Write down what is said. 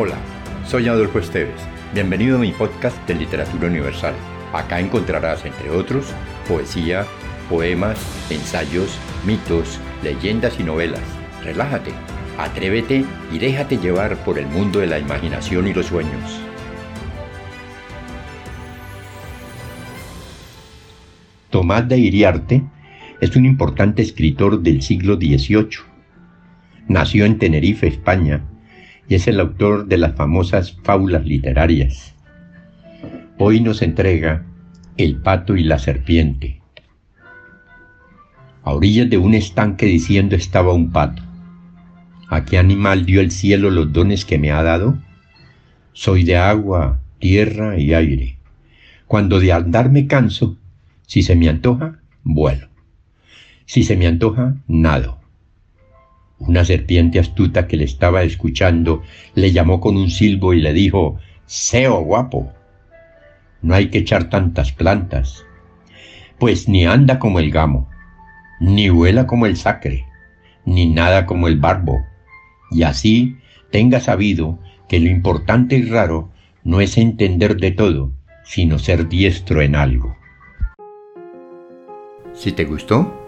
Hola, soy Adolfo Esteves. Bienvenido a mi podcast de Literatura Universal. Acá encontrarás, entre otros, poesía, poemas, ensayos, mitos, leyendas y novelas. Relájate, atrévete y déjate llevar por el mundo de la imaginación y los sueños. Tomás de Iriarte es un importante escritor del siglo XVIII. Nació en Tenerife, España, y es el autor de las famosas fábulas literarias. Hoy nos entrega El pato y la serpiente. A orillas de un estanque diciendo estaba un pato. ¿A qué animal dio el cielo los dones que me ha dado? Soy de agua, tierra y aire. Cuando de andar me canso, si se me antoja, vuelo. Si se me antoja, nado. Una serpiente astuta que le estaba escuchando le llamó con un silbo y le dijo, Seo guapo, no hay que echar tantas plantas, pues ni anda como el gamo, ni vuela como el sacre, ni nada como el barbo, y así tenga sabido que lo importante y raro no es entender de todo, sino ser diestro en algo. Si te gustó,